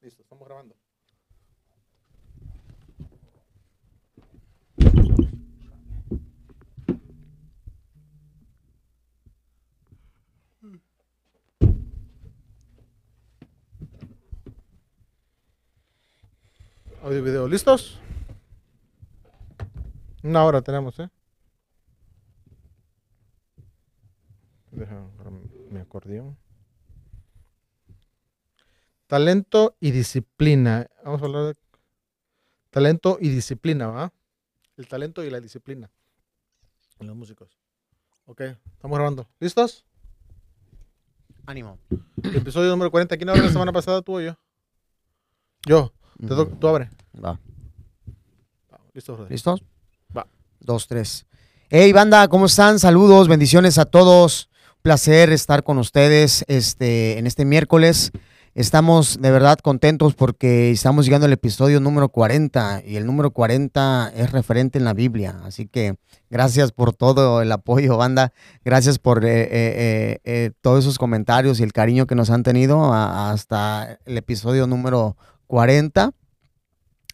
Listo, estamos grabando. Audio y video, ¿listos? Una hora tenemos, ¿eh? Agarrar mi. Talento y disciplina. Vamos a hablar de talento y disciplina, ¿va? El talento y la disciplina en los músicos. Ok, estamos grabando. ¿Listos? Ánimo. El episodio número 40. ¿Quién abre la semana pasada, tú o yo? Yo. Te to- Ujú. tú abre. Va. Listo, brother. ¿Listos? Va. Dos, tres. Hey, banda, ¿cómo están? Saludos, bendiciones a todos. Un placer estar con ustedes este, en este miércoles. Estamos de verdad contentos porque estamos llegando al episodio número 40 y el número 40 es referente en la Biblia. Así que gracias por todo el apoyo, banda. Gracias por eh, eh, eh, eh, todos esos comentarios y el cariño que nos han tenido hasta el episodio número 40.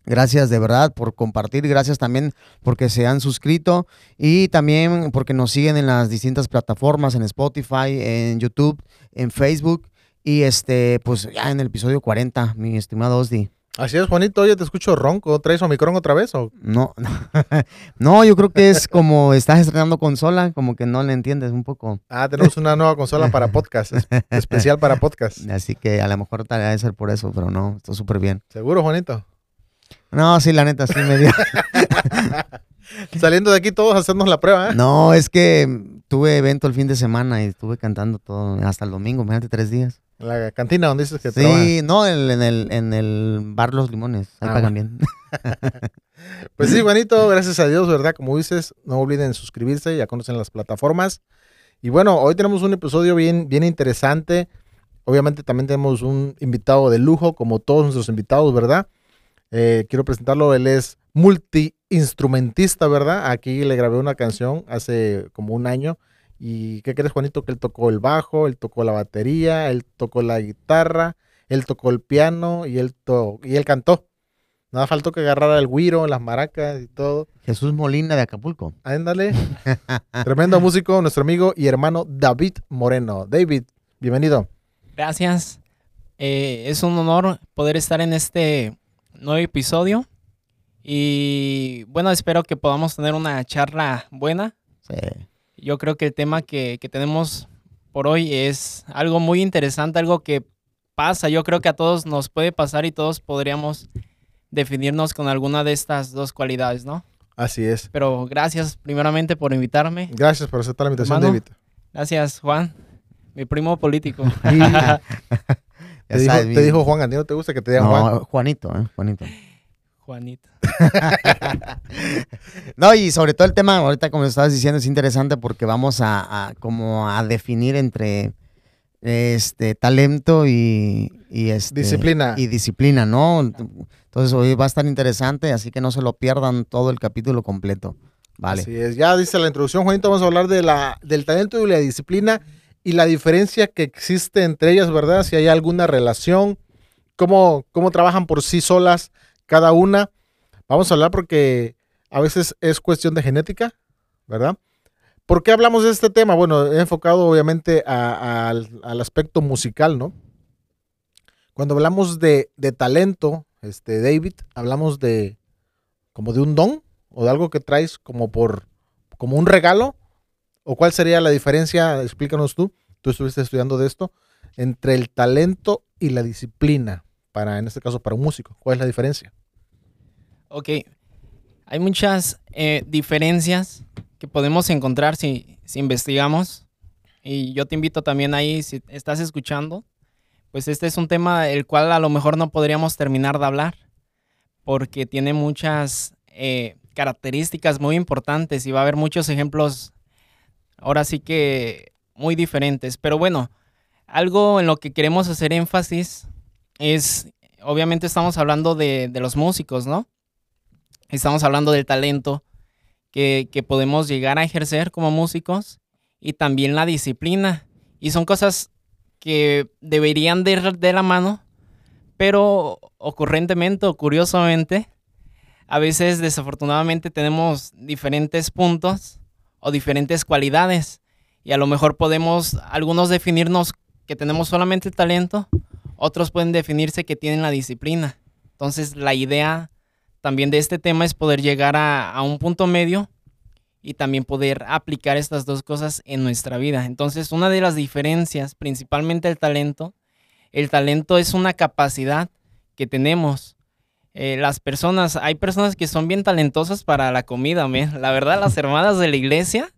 Gracias de verdad por compartir, gracias también porque se han suscrito y también porque nos siguen en las distintas plataformas, en Spotify, en YouTube, en Facebook y este, pues ya en el episodio 40, mi estimado Osdi. Así es, Juanito. Oye, te escucho ronco. ¿Traes Omicron otra vez? O? No, no, yo creo que es como estás estrenando consola, como que no le entiendes un poco. Ah, tenemos una nueva consola para podcast. es- especial para podcast. Así que a lo mejor tal vez ser por eso, pero no, está súper bien. ¿Seguro, Juanito? No, sí, la neta, sí me dio. Saliendo de aquí todos a hacernos la prueba, ¿eh? No, es que tuve evento el fin de semana y estuve cantando todo hasta el domingo, imagínate tres días. En la cantina donde dices que. Sí, no, en, en el, en el bar Los Limones, ahí Ah, pagan bien. Pues sí, Juanito, gracias a Dios, ¿verdad? Como dices, no olviden suscribirse, ya conocen las plataformas. Y bueno, hoy tenemos un episodio bien, bien interesante. Obviamente también tenemos un invitado de lujo, como todos nuestros invitados, ¿verdad? Eh, quiero presentarlo, él es multiinstrumentista, ¿verdad? Aquí le grabé una canción hace como un año. ¿Y qué crees, Juanito? Que él tocó el bajo, él tocó la batería, él tocó la guitarra, él tocó el piano y él, to- y él cantó. Nada faltó que agarrara el güiro, las maracas y todo. Jesús Molina de Acapulco. Ándale. Tremendo músico, nuestro amigo y hermano David Moreno. David, bienvenido. Gracias. Eh, es un honor poder estar en este nuevo episodio. Y bueno, espero que podamos tener una charla buena. Sí. Yo creo que el tema que, que tenemos por hoy es algo muy interesante, algo que pasa. Yo creo que a todos nos puede pasar y todos podríamos definirnos con alguna de estas dos cualidades, ¿no? Así es. Pero gracias primeramente por invitarme. Gracias por aceptar la invitación. David. Gracias, Juan, mi primo político. Te dijo, te Juan, ¿a ti no te gusta que te digan No, Juan? Juanito, ¿eh? Juanito. Juanito. No, y sobre todo el tema, ahorita como estabas diciendo, es interesante porque vamos a, a como a definir entre este talento y, y este, Disciplina. Y disciplina, ¿no? Entonces hoy va a estar interesante, así que no se lo pierdan todo el capítulo completo. Vale. Así es. Ya dice la introducción, Juanito, vamos a hablar de la, del talento y la disciplina y la diferencia que existe entre ellas, ¿verdad? Si hay alguna relación, cómo, cómo trabajan por sí solas cada una. Vamos a hablar porque a veces es cuestión de genética, ¿verdad? ¿Por qué hablamos de este tema? Bueno, he enfocado obviamente al, al aspecto musical, ¿no? Cuando hablamos de, de talento, este, David, hablamos de como de un don o de algo que traes como por como un regalo o cuál sería la diferencia explícanos tú tú estuviste estudiando de esto entre el talento y la disciplina para en este caso para un músico cuál es la diferencia Ok, hay muchas eh, diferencias que podemos encontrar si, si investigamos. Y yo te invito también ahí, si estás escuchando, pues este es un tema el cual a lo mejor no podríamos terminar de hablar, porque tiene muchas eh, características muy importantes y va a haber muchos ejemplos, ahora sí que muy diferentes. Pero bueno, algo en lo que queremos hacer énfasis es, obviamente estamos hablando de los músicos, ¿no? Estamos hablando del talento que, que podemos llegar a ejercer como músicos y también la disciplina. Y son cosas que deberían de ir de la mano, Pero ocurrentemente o curiosamente, a veces desafortunadamente tenemos diferentes puntos o diferentes cualidades. Y a lo mejor podemos algunos definirnos que tenemos solamente el talento, otros pueden definirse que tienen la disciplina. Entonces la idea también de este tema es poder llegar a, a un punto medio y también poder aplicar estas dos cosas en nuestra vida. Entonces una de las diferencias, principalmente el talento, el talento es una capacidad que tenemos. Eh, las personas, hay personas que son bien talentosas para la comida, la verdad las hermanas de la iglesia,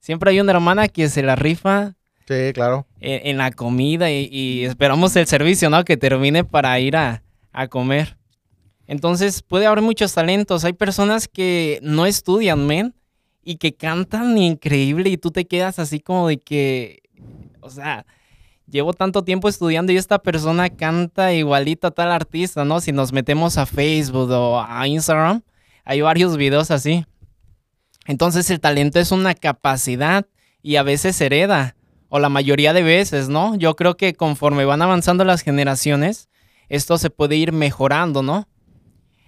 siempre hay una hermana que se la rifa Sí, claro. En, la comida y, esperamos el servicio, ¿no? Que termine para ir a, a, comer. Entonces puede haber muchos talentos. Hay personas que no estudian, men, y que cantan increíble y tú te quedas así como de que, o sea, llevo tanto tiempo estudiando y esta persona canta igualito a tal artista, ¿no? Si nos metemos a Facebook o a Instagram, hay varios videos así. Entonces el talento es una capacidad y a veces hereda o la mayoría de veces, ¿no? Yo creo que conforme van avanzando las generaciones, esto se puede ir mejorando, ¿no?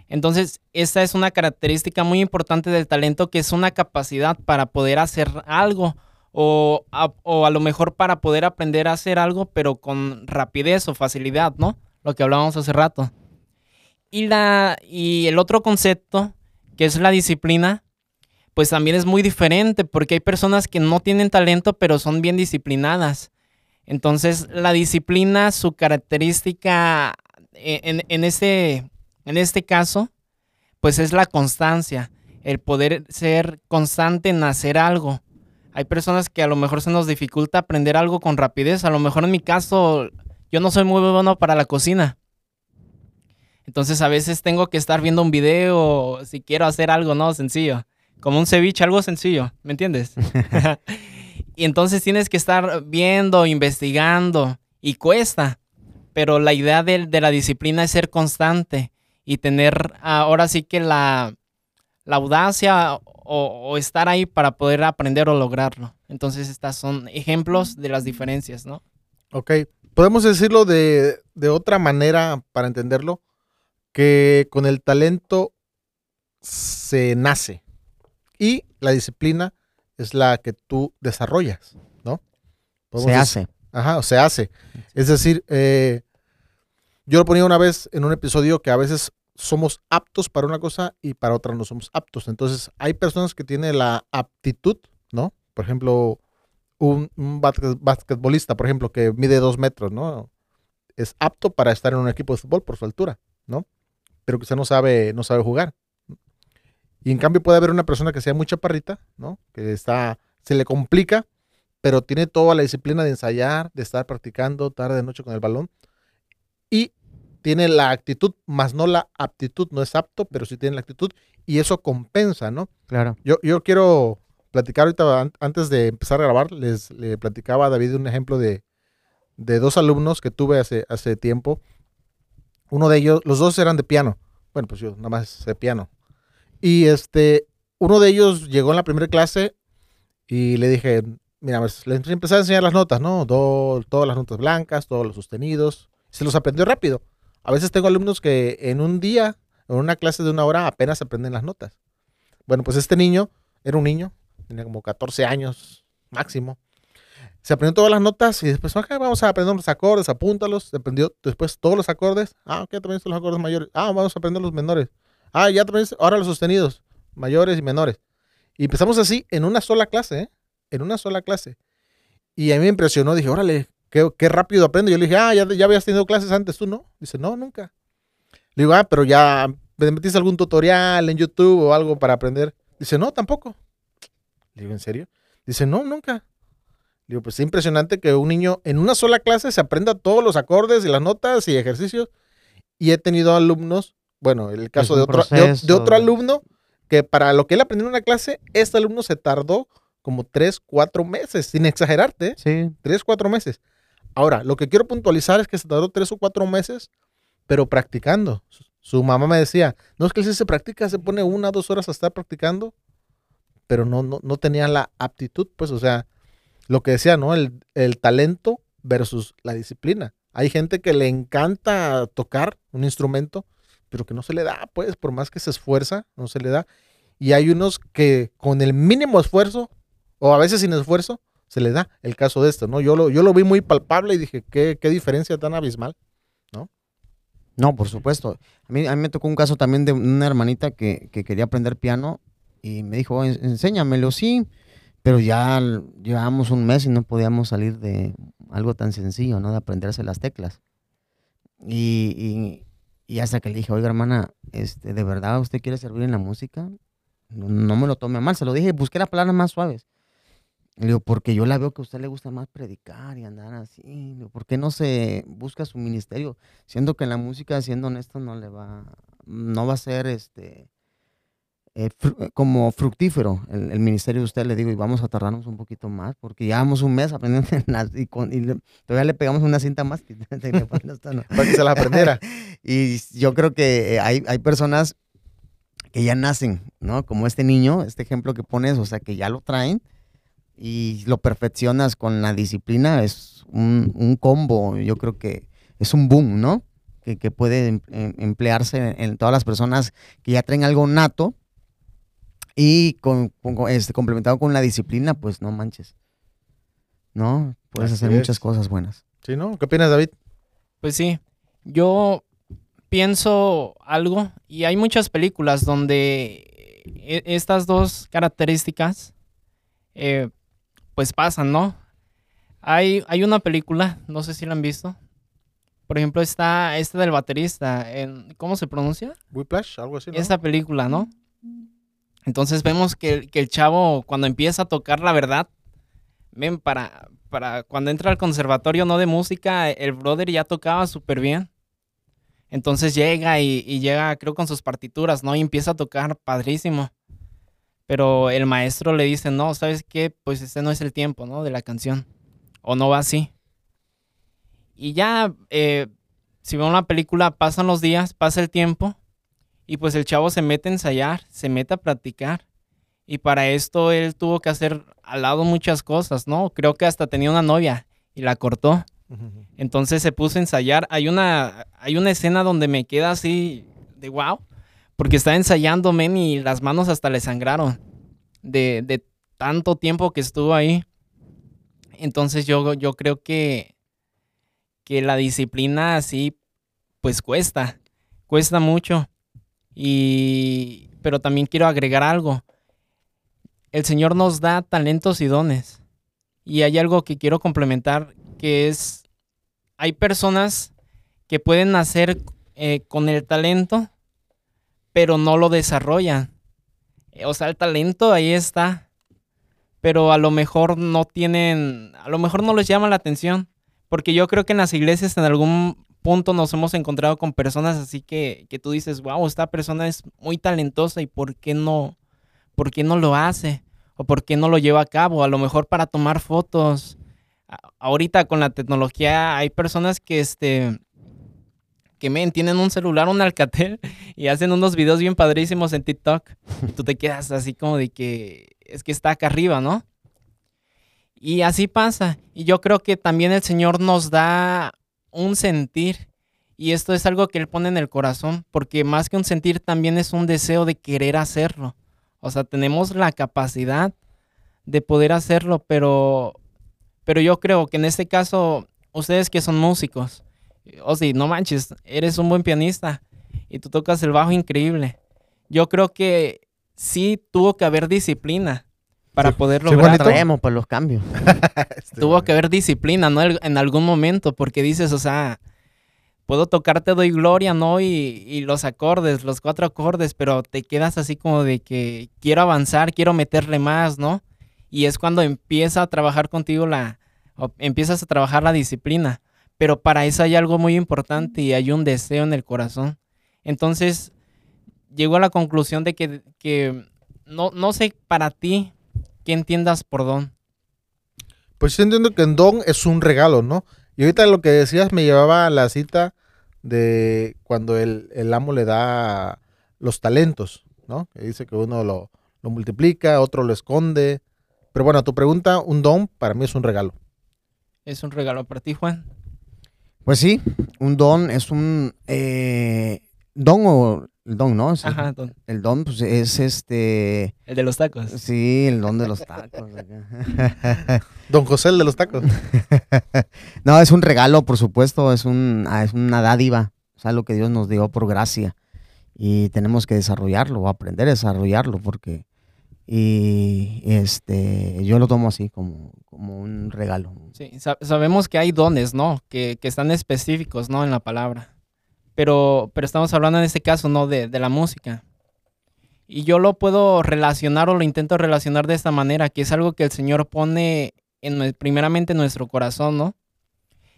Entonces, esta es una característica muy importante del talento, que es una capacidad para poder hacer algo o a, o a lo mejor para poder aprender a hacer algo, pero con rapidez o facilidad, ¿no? Lo que hablábamos hace rato. Y, la, y el otro concepto, que es la disciplina, pues también es muy diferente porque hay personas que no tienen talento pero son bien disciplinadas. Entonces la disciplina, su característica e, en, en, este, en este caso, pues es la constancia, el poder ser constante en hacer algo. Hay personas que a lo mejor se nos dificulta aprender algo con rapidez. A lo mejor en mi caso, yo no soy muy bueno para la cocina. Entonces a veces tengo que estar viendo un video si quiero hacer algo, ¿no? Sencillo como un ceviche, algo sencillo, ¿me entiendes? y entonces tienes que estar viendo, investigando, y cuesta. Pero la idea de, la disciplina es ser constante y tener ahora sí que la, audacia o, estar ahí para poder aprender o lograrlo. Entonces, estas son ejemplos de las diferencias, ¿no? Ok. Podemos decirlo de, de otra manera para entenderlo, que con el talento se nace y la disciplina es la que tú desarrollas, ¿no? se hace. Ajá, o se hace. Es decir, eh, yo lo ponía una vez en un episodio que a veces somos aptos para una cosa y para otra no somos aptos. Entonces, hay personas que tienen la aptitud, ¿no? Por ejemplo, un, basquetbolista, por ejemplo, que mide dos metros, ¿no? Es apto para estar en un equipo de fútbol por su altura, ¿no? Pero quizá no sabe, no sabe jugar. Y en cambio puede haber una persona que sea muy chaparrita, ¿no? Que está, se le complica, pero tiene toda la disciplina de ensayar, de estar practicando tarde de noche con el balón. Y tiene la actitud, más no la aptitud, no es apto, pero sí tiene la actitud y eso compensa, ¿no? Claro. Yo, yo quiero platicar ahorita, antes de empezar a grabar, les le platicaba a David un ejemplo de, de dos alumnos que tuve hace, hace tiempo. Uno de ellos, los dos eran de piano. Bueno, pues yo nada más sé piano. Y este, uno de ellos llegó en la primera clase y le dije, mira, pues, le empecé a enseñar las notas, ¿no? todas las notas blancas, todos los sostenidos. Se los aprendió rápido. A veces tengo alumnos que en un día, en una clase de una hora, apenas aprenden las notas. Bueno, pues este niño era un niño, tenía como 14 años máximo. Se aprendió todas las notas y después, vamos a aprender los acordes, apúntalos. Se aprendió después todos los acordes. Ah, ok, también son los acordes mayores. Ah, vamos a aprender los menores. Ah, ya también, ahora los sostenidos, mayores y menores. Y empezamos así en una sola clase, ¿eh? En una sola clase. Y a mí me impresionó, dije, órale, qué, qué rápido aprendo. Yo le dije, ah, ya, ya habías tenido clases antes, ¿tú no? Dice, no, nunca. Le digo, ah, pero ya metiste algún tutorial en YouTube o algo para aprender. Dice, no, tampoco. Le digo, ¿en serio? Dice, no, nunca. Le digo, pues es impresionante que un niño en una sola clase se aprenda todos los acordes y las notas y ejercicios. Y he tenido alumnos bueno, el caso de otro, de, otro alumno que para lo que él aprendió en una clase, este alumno se tardó como tres, cuatro meses, sin exagerarte. ¿eh? Sí. Tres, cuatro meses. Ahora, lo que quiero puntualizar es que se tardó tres o cuatro meses, pero practicando. Su mamá me decía, no es que si se practica, se pone una, dos horas a estar practicando, pero no, no, no tenía la aptitud, pues, o sea, lo que decía, ¿no? El, el talento versus la disciplina. Hay gente que le encanta tocar un instrumento, pero que no se le da, pues, por más que se esfuerza, no se le da. Y hay unos que con el mínimo esfuerzo, o a veces sin esfuerzo, se le da. El caso de esto, ¿no? Yo lo, yo lo vi muy palpable y dije, qué, qué diferencia tan abismal. No, por supuesto. A mí, a me tocó un caso también de una hermanita que, que quería aprender piano y me dijo, "En- enséñamelo, sí. Pero ya llevábamos un mes y no podíamos salir de algo tan sencillo, ¿no? De aprenderse las teclas. Y, y, y hasta que le dije, oiga, hermana, este, ¿de verdad usted quiere servir en la música? No, no me lo tome a mal. Se lo dije, busqué las palabras más suaves. Le digo, porque yo la veo que a usted le gusta más predicar y andar así. Le digo, ¿Por qué no se busca su ministerio? Siendo que la música, siendo honesto, no le va, no va a ser este eh, eh, como fructífero el, el ministerio de usted, le digo, y vamos a tardarnos un poquito más, porque llevamos un mes aprendiendo y, con- y le- todavía le pegamos una cinta más. Para que se la aprendiera. y yo creo que eh, hay, hay personas que ya nacen, ¿no? Como este niño, este ejemplo que pones, o sea, que ya lo traen y lo perfeccionas con la disciplina, es un, un combo, yo creo que es un boom, ¿no? Que, que puede em- em- emplearse en todas las personas que ya traen algo nato y con, con- este, complementado con la disciplina, pues no manches, ¿no? Puedes Así hacer muchas cosas buenas. ¿Sí, no? ¿Qué opinas, David? Pues sí, yo pienso algo y hay muchas películas donde e- estas dos características eh, pues pasan, ¿no? Hay, hay una película, no sé si la han visto. Por ejemplo, está esta del baterista, en, ¿cómo se pronuncia? Whiplash, algo así, ¿no? Esta película, ¿no? Entonces vemos que, el- que el chavo cuando empieza a tocar la verdad, ven, para, para cuando entra al conservatorio no de música, el brother ya tocaba súper bien. Entonces llega y, y llega, creo, con sus partituras, ¿no? Y empieza a tocar padrísimo. Pero el maestro le dice, no, ¿sabes qué? Pues este no es el tiempo, ¿no? De la canción. O no va así. Y ya, eh, si veo una película, pasan los días, pasa el tiempo. Y pues el chavo se mete a ensayar, se mete a practicar. Y para esto él tuvo que hacer al lado muchas cosas, ¿no? Creo que hasta tenía una novia y la cortó. Entonces se puso a ensayar. Hay una, hay una escena donde me queda así de wow. Porque está ensayando, men, y las manos hasta le sangraron. De, de tanto tiempo que estuvo ahí. Entonces yo, yo creo que, que la disciplina así, pues cuesta. Cuesta mucho. Y, pero también quiero agregar algo. El Señor nos da talentos y dones. Y hay algo que quiero complementar, que es, hay personas que pueden nacer eh, con el talento, pero no lo desarrollan. Eh, O sea, el talento ahí está, pero a lo mejor no tienen, a lo mejor no les llama la atención, porque yo creo que en las iglesias en algún punto nos hemos encontrado con personas así que, que tú dices, wow, esta persona es muy talentosa y ¿por qué no, por qué no lo hace? ¿O por qué no lo lleva a cabo? A lo mejor para tomar fotos. Ahorita con la tecnología hay personas que este que men, tienen un celular, un Alcatel y hacen unos videos bien padrísimos en TikTok. Tú te quedas así como de que es que está acá arriba, ¿no? Y así pasa. Y yo creo que también el Señor nos da un sentir. Y esto es algo que Él pone en el corazón, porque más que un sentir también es un deseo de querer hacerlo. O sea, tenemos la capacidad de poder hacerlo, pero, pero yo creo que en este caso, ustedes que son músicos, o sí, no manches, eres un buen pianista y tú tocas el bajo increíble. Yo creo que sí tuvo que haber disciplina para Sí, poder lograr. Traemos pues los cambios. Este, Tuvo que haber disciplina, ¿no? En algún momento, porque dices, o sea, puedo tocar Te doy gloria, ¿no? Y, y los acordes, los cuatro acordes, pero te quedas así como de que quiero avanzar, quiero meterle más, ¿no? Y es cuando empieza a trabajar contigo la, o empiezas a trabajar la disciplina. Pero para eso hay algo muy importante y hay un deseo en el corazón. Entonces, llego a la conclusión de que, que no, no sé para ti qué entiendas por don. Pues yo entiendo que en don es un regalo, ¿no? Y ahorita lo que decías me llevaba a la cita de cuando el, el amo le da los talentos, ¿no? Que dice que uno lo, lo multiplica, otro lo esconde. Pero bueno, tu pregunta, un don para mí es un regalo. Es un regalo para ti, Juan. Pues sí, un don es un eh, don o el don, ¿no? Ajá, don. El don, pues es este. El de los tacos. Sí, el don de los tacos. Don José, el de los tacos. no, es un regalo, por supuesto, es, un, ah, es una dádiva, es algo que Dios nos dio por gracia y tenemos que desarrollarlo o aprender a desarrollarlo porque y este yo lo tomo así como, como un regalo. Sí, sa- sabemos que hay dones, ¿no? Que, que están específicos, ¿no? En la palabra. Pero, pero estamos hablando en este caso, ¿no? De, de la música. Y yo lo puedo relacionar o lo intento relacionar de esta manera, que es algo que el Señor pone en, primeramente en nuestro corazón, ¿no?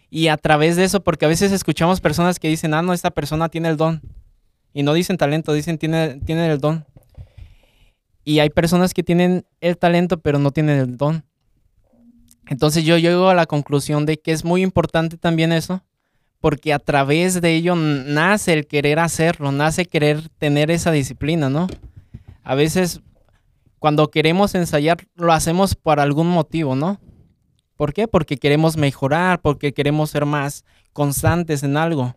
Y a través de eso, porque a veces escuchamos personas que dicen, ah, no, esta persona tiene el don. Y no dicen talento, dicen tiene, tiene el don. Y hay personas que tienen el talento, pero no tienen el don. Entonces yo llego a la conclusión de que es muy importante también eso, porque a través de ello nace el querer hacerlo, nace querer tener esa disciplina, ¿no? A veces cuando queremos ensayar lo hacemos por algún motivo, ¿no? ¿Por qué? Porque queremos mejorar, porque queremos ser más constantes en algo.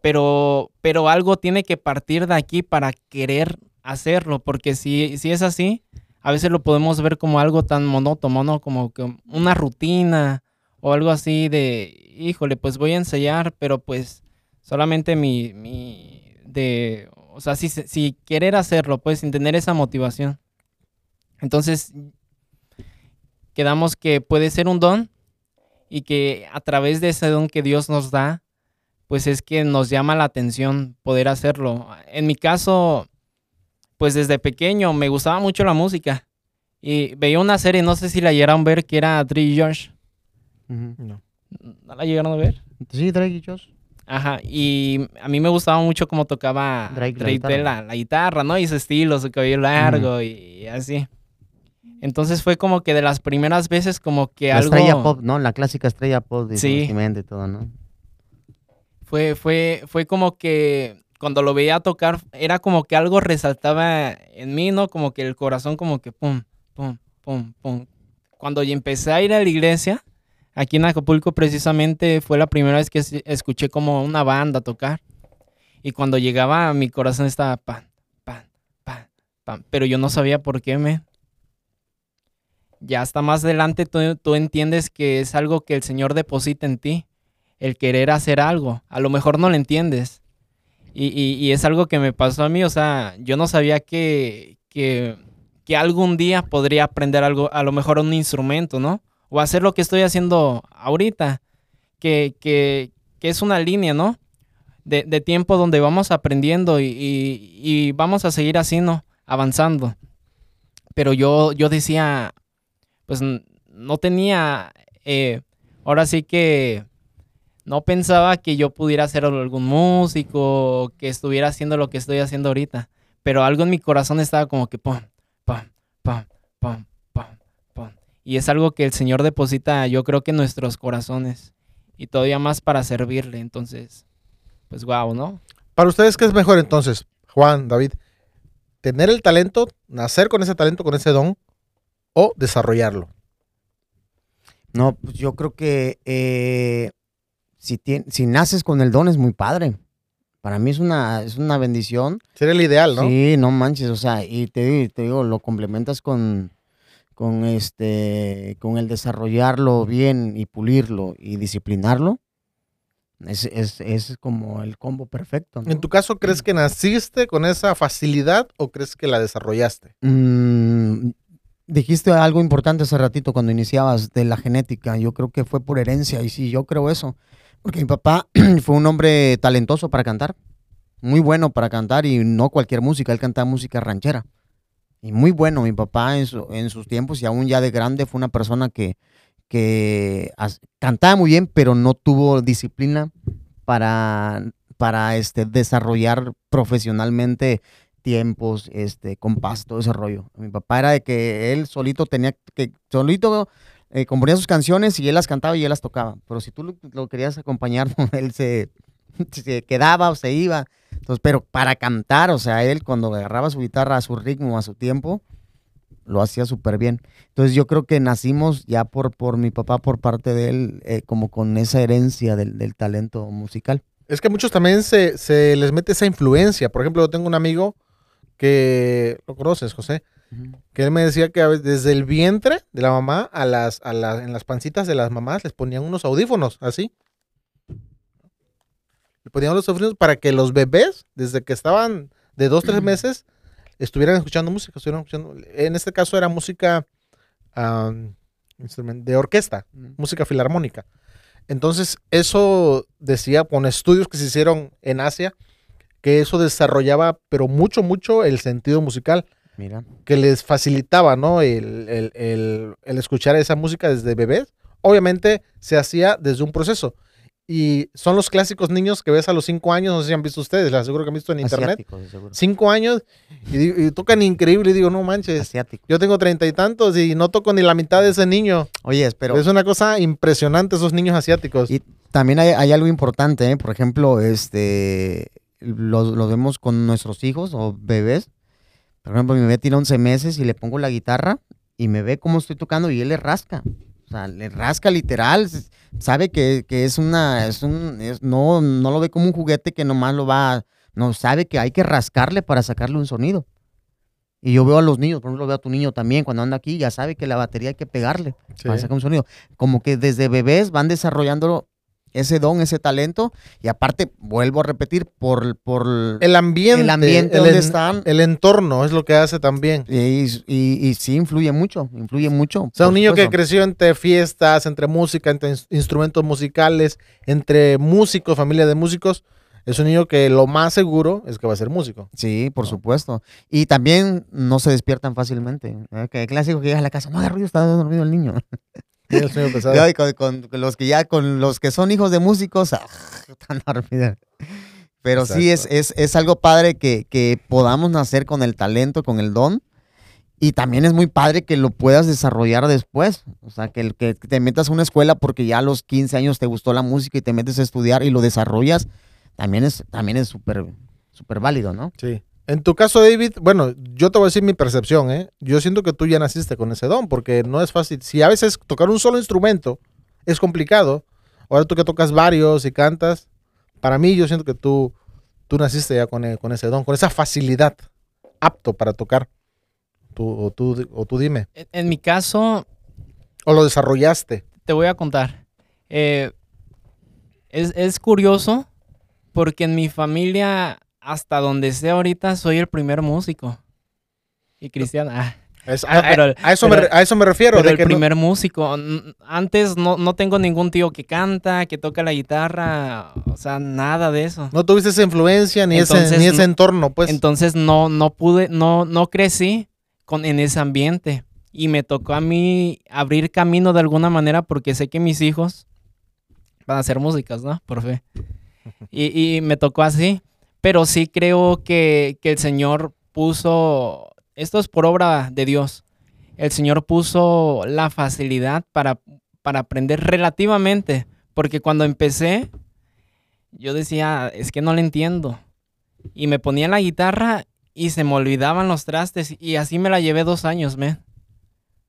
Pero, pero algo tiene que partir de aquí para querer hacerlo, porque si, si es así, a veces lo podemos ver como algo tan monótono, ¿no? Como que una rutina o algo así de, híjole, pues voy a ensayar, pero pues solamente mi, mi, de, o sea, si, si querer hacerlo, pues sin tener esa motivación. Entonces, quedamos que puede ser un don y que a través de ese don que Dios nos da, pues es que nos llama la atención poder hacerlo. En mi caso, pues desde pequeño me gustaba mucho la música. Y veía una serie, no sé si la llegaron a ver, que era Drake George. Ujú. No. ¿No la llegaron a ver? Sí, Drake y Josh. Ajá, y a mí me gustaba mucho cómo tocaba Drake la Drake guitarra. la, la guitarra, ¿no? Y su estilo, su cabello largo y así. Entonces fue como que de las primeras veces como que La algo... estrella pop, ¿no? La clásica estrella pop de Sí. y todo, ¿no? Fue, fue, fue como que cuando lo veía tocar, era como que algo resaltaba en mí, ¿no? Como que el corazón como que pum, pum, pum, pum. Cuando yo empecé a ir a la iglesia, aquí en Acapulco precisamente fue la primera vez que es- escuché como una banda tocar. Y cuando llegaba mi corazón estaba pan, pan, pan, pan. Pero yo no sabía por qué, me. Ya hasta más adelante tú, tú entiendes que es algo que el Señor deposita en ti el querer hacer algo. A lo mejor no lo entiendes. Y, y- es algo que me pasó a mí. O sea, yo no sabía que, que, que algún día podría aprender algo, a lo mejor un instrumento, ¿no? O hacer lo que estoy haciendo ahorita. Que, que, que es una línea, ¿no? De, de tiempo donde vamos aprendiendo y, y- vamos a seguir así, ¿no? Avanzando. Pero yo, yo decía, pues no tenía, eh, ahora sí que no pensaba que yo pudiera ser algún músico, que estuviera haciendo lo que estoy haciendo ahorita. Pero algo en mi corazón estaba como que pum, pum, pum, pum, pum, pum. Y es algo que el Señor deposita, yo creo que en nuestros corazones. Y todavía más para servirle. Entonces, pues wow, ¿no? Para ustedes, ¿qué es mejor entonces, Juan, David? ¿Tener el talento, nacer con ese talento, con ese don, o desarrollarlo? No, pues yo creo que eh, si, tien- si naces con el don es muy padre. Para mí es una, es una bendición. Sería el ideal, ¿no? Sí, no manches, o sea, y te, digo- te digo, lo complementas con, con este, con el desarrollarlo bien y pulirlo y disciplinarlo. Es, es, es como el combo perfecto. ¿no? En tu caso, ¿crees que naciste con esa facilidad o crees que la desarrollaste? Mm, dijiste algo importante hace ratito cuando iniciabas de la genética. Yo creo que fue por herencia y sí, yo creo eso. Porque mi papá fue un hombre talentoso para cantar, muy bueno para cantar y no cualquier música, él cantaba música ranchera. Y muy bueno, mi papá en, su- en sus tiempos y aún ya de grande fue una persona que, que cantaba muy bien, pero no tuvo disciplina para, para este, desarrollar profesionalmente tiempos, este, compás, todo ese rollo. Mi papá era de que él solito tenía que, solito eh, componía sus canciones y él las cantaba y él las tocaba. Pero si tú lo, querías acompañar, él se, se quedaba o se iba. Entonces, pero para cantar, o sea, él cuando agarraba su guitarra a su ritmo, a su tiempo, lo hacía súper bien. Entonces yo creo que nacimos ya por, por mi papá, por parte de él, eh, como con esa herencia del, del talento musical. Es que a muchos también se, se les mete esa influencia. Por ejemplo, yo tengo un amigo que lo conoces, José, que él me decía que a veces desde el vientre de la mamá a las, a las, en las pancitas de las mamás les ponían unos audífonos, así. Le ponían los audífonos para que los bebés, desde que estaban de dos, tres meses, estuvieran escuchando música. Estuvieran escuchando. En este caso era música um, de orquesta, música filarmónica. Entonces, eso decía con estudios que se hicieron en Asia, que eso desarrollaba, pero mucho, mucho el sentido musical. Mira. Que les facilitaba, ¿no? El, el, el, el escuchar esa música desde bebés. Obviamente se hacía desde un proceso. Y son los clásicos niños que ves a los cinco años, no sé si han visto ustedes, les aseguro que han visto en internet. Asiáticos. Cinco años y, y tocan increíble y digo, no manches, Asiático. yo tengo treinta y tantos y no toco ni la mitad de ese niño. Oye, pero es una cosa impresionante esos niños asiáticos. Y también hay, hay algo importante, ¿eh? por ejemplo, este, lo, lo vemos con nuestros hijos o bebés. Por ejemplo, mi bebé tiene 11 meses y le pongo la guitarra y me ve cómo estoy tocando y él le rasca. O sea, le rasca literal. Sabe que, que es una, es un, es- no, no lo ve como un juguete que nomás lo va, no, sabe que hay que rascarle para sacarle un sonido. Y yo veo a los niños, por ejemplo, veo a tu niño también, cuando anda aquí, ya sabe que la batería hay que pegarle Sí. para sacar un sonido. Como que desde bebés van desarrollando ese don, ese talento, y aparte, vuelvo a repetir, por, por El ambiente, el ambiente el donde en- están, el entorno es lo que hace también. y, y- y sí influye mucho, influye mucho. O sea, un niño que creció entre fiestas, entre música, entre ins- instrumentos musicales, entre músicos, familia de músicos, es un niño que lo más seguro es que va a ser músico. Sí, por supuesto. Y también no se despiertan fácilmente. ¿eh? Que el clásico que llegas a la casa, no haga ruido, está dormido el niño. Tiene el sueño pesado. Ya, y con, con- con los que ya, con los que son hijos de músicos, ah, están dormidos. Pero sí es, es, es algo padre que, que podamos nacer con el talento, con el don. Y también es muy padre que lo puedas desarrollar después. O sea, que, el, que te metas a una escuela porque ya a los 15 años te gustó la música y te metes a estudiar y lo desarrollas, también es también es súper súper válido, ¿no? Sí. En tu caso, David, bueno, yo te voy a decir mi percepción, ¿eh? Yo siento que tú ya naciste con ese don, porque no es fácil. Si a veces tocar un solo instrumento es complicado, ahora tú que tocas varios y cantas, para mí yo siento que tú, tú naciste ya con, e- con ese don, con esa facilidad, apto para tocar. Tú, o, tú, o tú dime. En, en mi caso, O lo desarrollaste. te voy a contar. Eh, es, es curioso porque en mi familia, hasta donde sé ahorita, soy el primer músico. Y Cristian, ah, Es- No, a, pero- a- a eso me, pero- a eso me refiero. pero de el que no- primer músico. Antes no, no tengo ningún tío que canta, que toca la guitarra, o sea, nada de eso. no tuviste esa influencia ni, ese, ni ese no- entorno, pues. Entonces no, no pude, no, no crecí con, en ese ambiente. Y me tocó a mí abrir camino de alguna manera porque sé que mis hijos van a hacer músicas, ¿no? Por fe. Y, y me tocó así. Pero sí creo que, que el Señor puso, esto es por obra de Dios, el Señor puso la facilidad para, para aprender relativamente. Porque cuando empecé, yo decía, es que no le entiendo. Y me ponía la guitarra y se me olvidaban los trastes. Y así me la llevé dos años, man.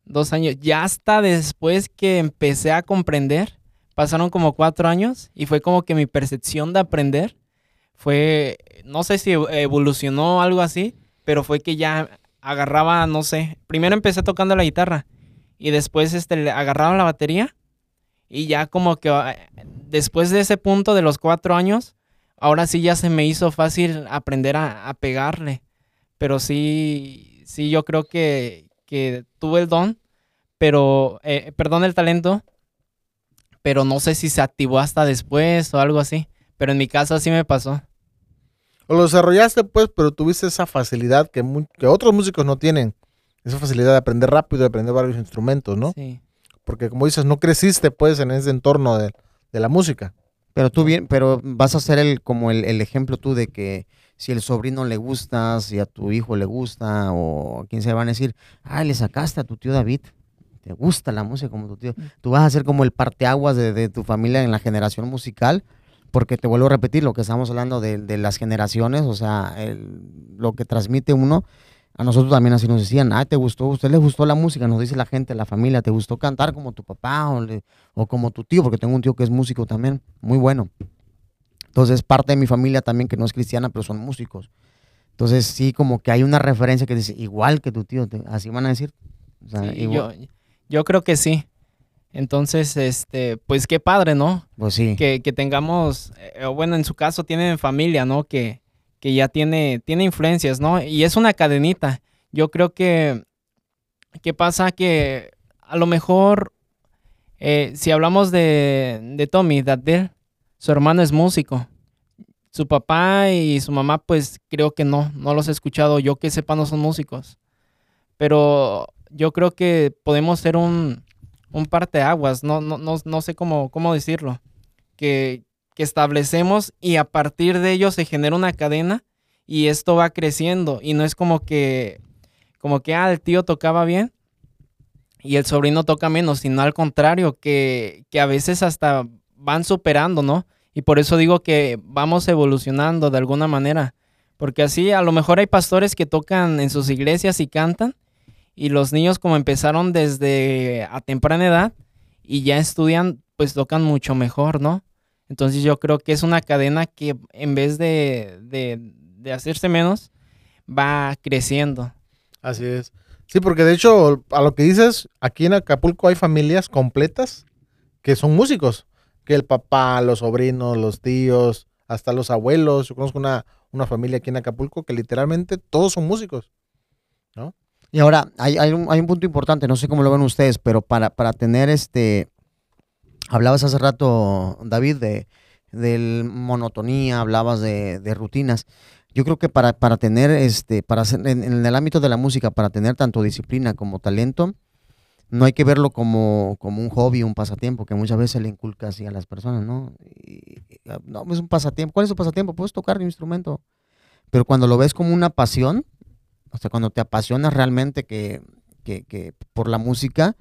Dos años. Ya hasta después que empecé a comprender, pasaron como cuatro años y fue como que mi percepción de aprender fue, no sé si evolucionó algo así, pero fue que ya agarraba, no sé, primero empecé tocando la guitarra y después este, agarraba la batería y ya como que ah, después de ese punto de los cuatro años, ahora sí ya se me hizo fácil aprender a, pegarle. Pero sí, sí, yo creo que, que tuve el don, pero, eh, perdón, el talento, pero no sé si se activó hasta después o algo así. Pero en mi caso así me pasó. O lo desarrollaste, pues, pero tuviste esa facilidad que, mu- que otros músicos no tienen. Esa facilidad de aprender rápido, de aprender varios instrumentos, ¿no? Sí. Porque como dices, no creciste, pues, en ese entorno de, de la música. Pero tú bien, pero vas a ser el, como el, el ejemplo tú de que si el sobrino le gusta, si a tu hijo le gusta, o a quién se van a decir, ay, le sacaste a tu tío David, te gusta la música como tu tío. Tú vas a ser como el parteaguas de, de tu familia en la generación musical, porque te vuelvo a repetir lo que estamos hablando de, de las generaciones, o sea, el- lo que transmite uno. A nosotros también así nos decían, ah, ¿te gustó? ¿Usted le gustó la música? Nos dice la gente, la familia, ¿te gustó cantar como tu papá o, le- o como tu tío? Porque tengo un tío que es músico también, muy bueno. Entonces, parte de mi familia también que no es cristiana, pero son músicos. Entonces, sí, como que hay una referencia que dice, igual que tu tío, te- así van a decir. O sea, Sí, igual- yo, yo creo que sí. Entonces, este, pues qué padre, ¿no? pues sí. Que, que tengamos, eh, bueno, en su caso tienen familia, ¿no? Que, que ya tiene, tiene influencias, ¿no? Y es una cadenita. Yo creo que, ¿qué pasa? Que a lo mejor, eh, si hablamos de, de Tommy, Dadel, su hermano es músico. Su papá y su mamá, pues creo que no, no los he escuchado. Yo que sepa, no son músicos. Pero yo creo que podemos ser un, un parteaguas, no, no, no, no sé cómo, cómo decirlo. Que, que establecemos y a partir de ello se genera una cadena y esto va creciendo. Y no es como que, como que, ah, el tío tocaba bien y el sobrino toca menos, sino al contrario, que, que a veces hasta van superando, ¿no? Y por eso digo que vamos evolucionando de alguna manera. Porque así a lo mejor hay pastores que tocan en sus iglesias y cantan. Y los niños como empezaron desde a temprana edad y ya estudian, pues tocan mucho mejor, ¿no? Entonces yo creo que es una cadena que en vez de, de, de hacerse menos, va creciendo. Así es. Sí, porque de hecho, a lo que dices, aquí en Acapulco hay familias completas que son músicos. Que el papá, los sobrinos, los tíos, hasta los abuelos. Yo conozco una, una familia aquí en Acapulco que literalmente todos son músicos. Y ahora, hay, hay, un, hay un punto importante, no sé cómo lo ven ustedes, pero para, para tener este. Hablabas hace rato, David, de, de monotonía, hablabas de, de rutinas. Yo creo que para, para tener, este, para hacer, en, el ámbito de la música, para tener tanto disciplina como talento, no hay que verlo como, como un hobby, un pasatiempo, que muchas veces le inculca así a las personas, ¿no? Ah, no, es un pasatiempo. ¿Cuál es tu pasatiempo? Puedes tocar un instrumento. Pero cuando lo ves como una pasión, o sea, cuando te apasionas realmente que, que- que por la música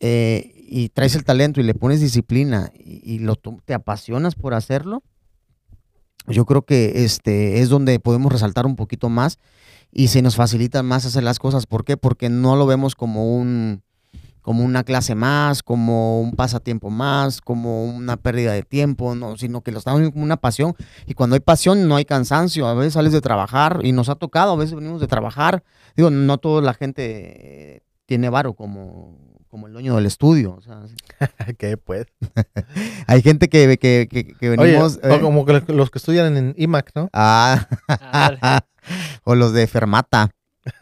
eh, y traes el talento y le pones disciplina y, y lo, te apasionas por hacerlo, yo creo que este es donde podemos resaltar un poquito más y se nos facilita más hacer las cosas. ¿Por qué? Porque no lo vemos como un como una clase más, como un pasatiempo más, como una pérdida de tiempo, no, sino que lo estamos viendo como una pasión. Y cuando hay pasión no hay cansancio. A veces sales de trabajar y nos ha tocado, a veces venimos de trabajar. Digo, no toda la gente eh, tiene varo como, como el dueño del estudio. o sea, que pues. hay gente que, que, que- que Oye, venimos... o eh, como que los- que estudian en IMAC, ¿no? ah, Ándale. o los de Fermata.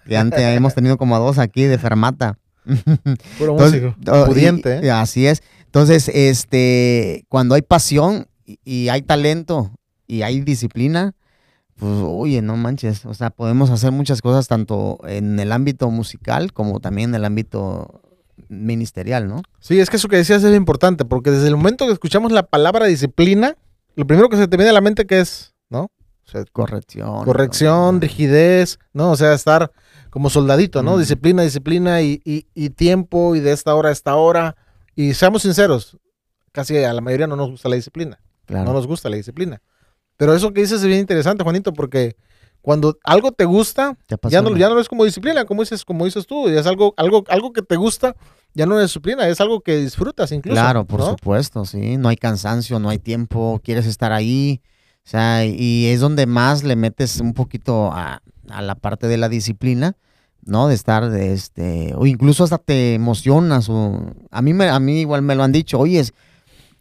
Que antes hemos tenido como a dos aquí de Fermata. Puro músico. Pudiente, y ¿eh? así es. Entonces, este, cuando hay pasión y, y hay talento y hay disciplina, pues, oye, no manches. O sea, podemos hacer muchas cosas tanto en el ámbito musical como también en el ámbito ministerial, ¿no? Sí, es que eso que decías es importante, porque desde el momento que escuchamos la palabra disciplina, lo primero que se te viene a la mente que es, ¿no? O sea, Corrección. corrección, rigidez, ¿no? O sea, estar como soldadito, ¿no? Disciplina, disciplina y, y- y tiempo y de esta hora a esta hora. Y seamos sinceros, casi a la mayoría no nos gusta la disciplina, Claro. no nos gusta la disciplina. Pero eso que dices es bien interesante, Juanito, porque cuando algo te gusta, Te ya no, ya no es como disciplina, como dices, como dices tú, es algo, algo, algo que te gusta, ya no es disciplina, es algo que disfrutas incluso. Claro, por ¿no? supuesto, sí. No hay cansancio, no hay tiempo, quieres estar ahí. O sea, y es donde más le metes un poquito a, a la parte de la disciplina, ¿no? De estar, de este, o incluso hasta te emocionas. O, a, mí me, a mí igual me lo han dicho, oye,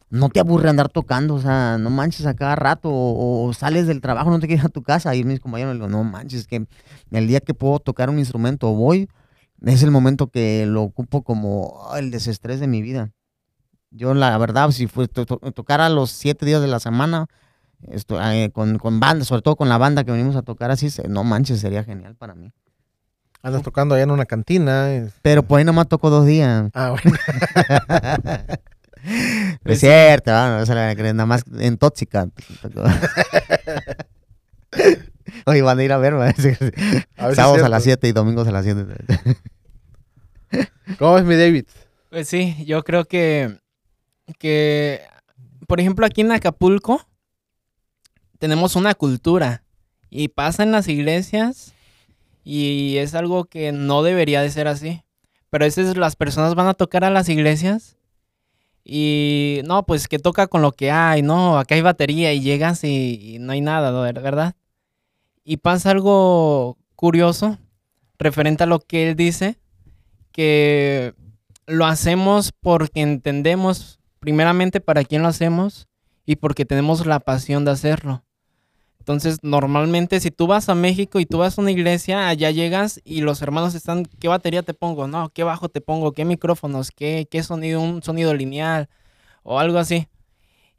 no te aburre andar tocando, o sea, no manches a cada rato, o, sales del trabajo, no te quieres a tu casa. Y mis compañeros digo, no manches, es que el día que puedo tocar un instrumento o voy, es el momento que lo ocupo como ah, el desestrés de mi vida. Yo, la verdad, si fue, to- to- tocara los siete días de la semana, esto, eh, con, con banda, sobre todo con la banda que venimos a tocar así, no manches, sería genial para mí. Andas tocando allá en una cantina. Pero pues ahí nomás tocó dos días. Ah, bueno. No es cierto, ¿no? no se la van a creer, nada más en tóxica. Hoy van a ir a ver. A ver si es sábados a las 7 y domingos a las 7. ¿Cómo ves mi David? Pues sí, yo creo que, que, por ejemplo, aquí en Acapulco tenemos una cultura y pasa en las iglesias Y es algo que no debería de ser así. Pero a veces las personas van a tocar a las iglesias y no, pues que toca con lo que hay, no, acá hay batería y llegas y, no hay nada. ¿verdad? Y pasa algo curioso referente a lo que él dice, que lo hacemos porque entendemos primeramente para quién lo hacemos y porque tenemos la pasión de hacerlo. Entonces, normalmente si tú vas a México y tú vas a una iglesia, allá llegas y los hermanos están, ¿qué batería te pongo? No, ¿qué bajo te pongo? ¿Qué micrófonos? ¿Qué, qué sonido? Un sonido lineal o algo así.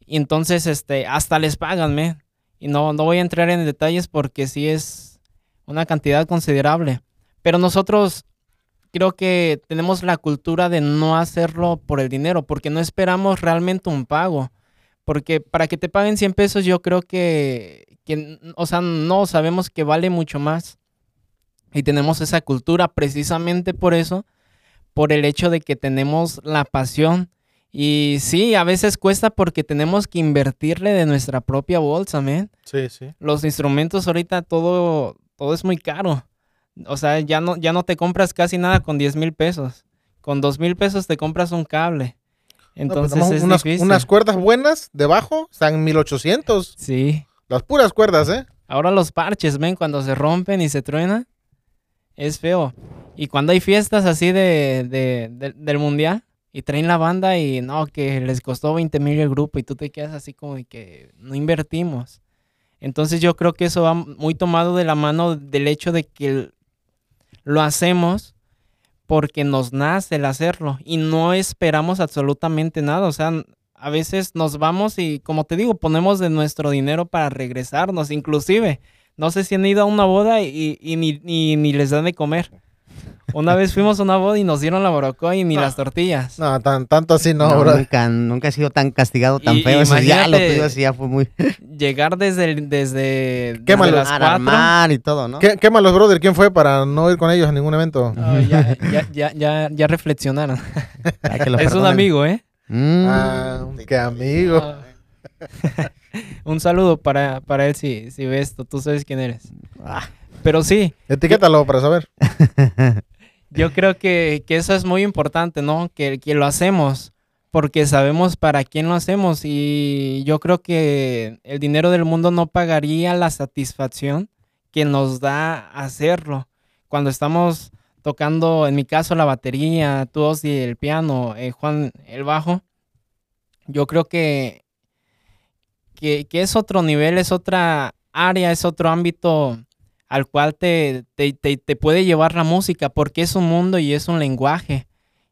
Y entonces, este, hasta les pagan, ¿me? Y no, no voy a entrar en detalles porque sí es una cantidad considerable. Pero nosotros creo que tenemos la cultura de no hacerlo por el dinero, porque no esperamos realmente un pago. Porque para que te paguen 100 pesos yo creo que, o sea, no sabemos que vale mucho más. Y tenemos esa cultura precisamente por eso, por el hecho de que tenemos la pasión. Y sí, a veces cuesta porque tenemos que invertirle de nuestra propia bolsa, ¿men? Sí, sí. Los instrumentos ahorita todo, todo es muy caro. O sea, ya no, ya no te compras casi nada con 10 mil pesos. Con 2 mil pesos te compras un cable. Entonces no, pues, es unas, difícil. unas cuerdas buenas debajo están en 1800. Sí. Las puras cuerdas, ¿eh? Ahora los parches, ven, cuando se rompen y se truenan, es feo. Y cuando hay fiestas así de, de- de- del mundial y traen la banda y no, que les costó 20 mil el grupo y tú te quedas así como de que no invertimos. Entonces yo creo que eso va muy tomado de la mano del hecho de que lo hacemos porque nos nace el hacerlo y no esperamos absolutamente nada. O sea, a veces nos vamos y, como te digo, ponemos de nuestro dinero para regresarnos. Inclusive, no sé si han ido a una boda y, ni- ni les dan de comer. Una vez fuimos a una boda y nos dieron la borocoa y ni No. las tortillas. No, tan, tanto así no, No, bro. nunca, nunca he sido tan castigado, tan Y- feo. Eso ya lo así ya fue muy... Llegar desde, el- desde, desde las cuatro. armar y todo, ¿no? ¿Qué, quémalos, brother. ¿Quién fue para no ir con ellos a ningún evento? Ah, ya, ya, ya, ya, ya reflexionaron. Ay, que lo es un amigo, ¿eh? Mm. Ah, qué amigo. Ah. un saludo para, para él si, si ves esto, tú sabes quién eres. Ah. Pero sí, Etiquétalo para saber. Yo creo que, que eso es muy importante, ¿no? Que, que lo hacemos porque sabemos para quién lo hacemos y yo creo que el dinero del mundo no pagaría la satisfacción que nos da hacerlo. Cuando estamos tocando, en mi caso, la batería, tú, Ozzy, el piano, eh, Juan, el bajo, yo creo que, que, que es otro nivel, es otra área, es otro ámbito al cual te, te, te- te puede llevar la música, porque es un mundo y es un lenguaje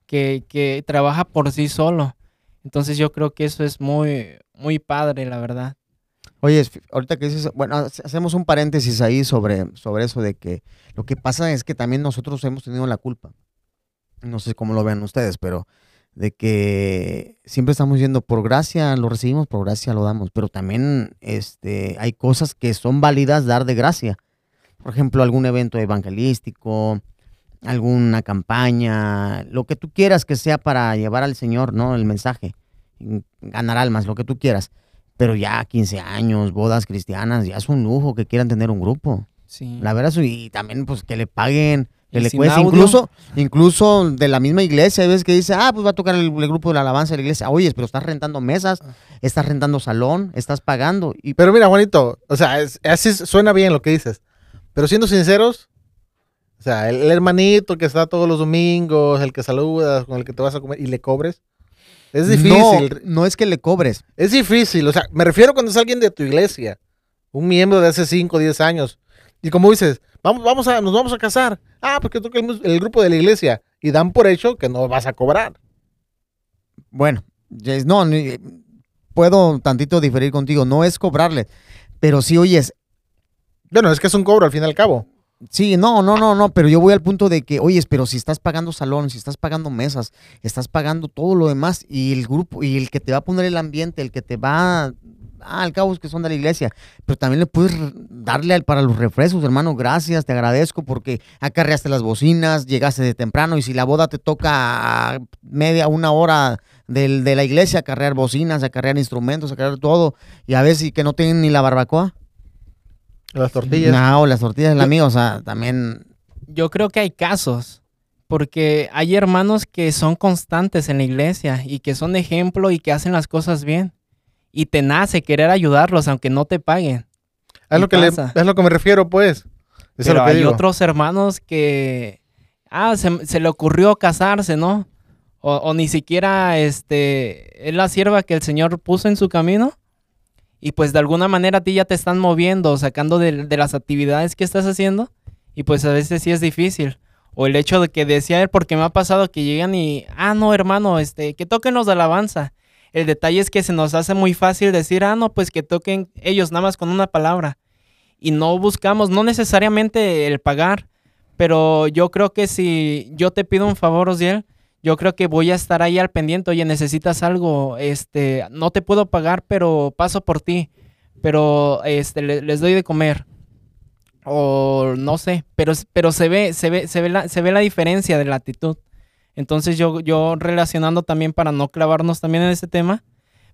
que, que trabaja por sí solo. Entonces yo creo que eso es muy, muy padre, la verdad. Oye, ahorita que dices, bueno, ha- hacemos un paréntesis ahí sobre, sobre eso de que lo que pasa es que también nosotros hemos tenido la culpa. No sé cómo lo vean ustedes, pero de que siempre estamos yendo por gracia, lo recibimos, por gracia lo damos, pero también este, hay cosas que son válidas dar de gracia. Por ejemplo, algún evento evangelístico, alguna campaña, lo que tú quieras que sea para llevar al Señor, ¿no? El mensaje, ganar almas, lo que tú quieras. Pero ya 15 años, bodas cristianas, ya es un lujo que quieran tener un grupo. Sí. La verdad, y también pues que le paguen, que le cueste. audio. Incluso, incluso de la misma iglesia, hay veces que dice, ah, pues va a tocar el, el grupo de la alabanza de la iglesia. Oye, pero estás rentando mesas, estás rentando salón, estás pagando. Y Pero mira, Juanito, o sea, es- así suena bien lo que dices. Pero siendo sinceros, o sea, el, el hermanito que está todos los domingos, el que saludas, con el que te vas a comer y le cobres, es difícil. No, no es que le cobres. Es difícil, o sea, me refiero cuando es alguien de tu iglesia, un miembro de hace 5 o 10 años. Y como dices, vamos, vamos a, nos vamos a casar. Ah, porque toca el, el grupo de la iglesia. Y dan por hecho que no vas a cobrar. Bueno, no, puedo tantito diferir contigo. No es cobrarle, pero sí, oyes, Bueno, es que es un cobro al fin y al cabo. Sí, no, no, no, no, pero yo voy al punto de que, oyes, pero si estás pagando salón, si estás pagando mesas, estás pagando todo lo demás y el grupo y el que te va a poner el ambiente, el que te va, ah, al cabo es que son de la iglesia, pero también le puedes darle al- para los refrescos, hermano, gracias, te agradezco porque acarreaste las bocinas, llegaste de temprano y si la boda te toca media, una hora del, de la iglesia, acarrear bocinas, acarrear instrumentos, acarrear todo y a veces que no tienen ni la barbacoa. Las tortillas. No, las tortillas del amigo, o sea, también yo creo que hay casos, porque hay hermanos que son constantes en la iglesia y que son ejemplo y que hacen las cosas bien. Y te nace querer ayudarlos aunque no te paguen. Es lo, que le- pasa. es lo que me refiero, pues. Es Pero lo que hay digo. otros hermanos que, ah, se, se le ocurrió casarse, ¿no? O, o ni siquiera, este, es la sierva que el Señor puso en su camino. Y pues de alguna manera a ti ya te están moviendo, sacando de, las actividades que estás haciendo. Y pues a veces sí es difícil. O el hecho de que decía él, porque me ha pasado que llegan y, ah, no, hermano, este, que toquen los de alabanza. El detalle es que se nos hace muy fácil decir, ah, no, pues que toquen ellos nada más con una palabra y no buscamos, no necesariamente el pagar, pero yo creo que si yo te pido un favor, Osiel, yo creo que voy a estar ahí al pendiente, oye, necesitas algo, este, no te puedo pagar, pero paso por ti, pero este, le- les doy de comer. O no sé, pero, pero se ve, se ve, se ve la, se ve la diferencia de la actitud. Entonces yo, yo relacionando también para no clavarnos también en ese tema,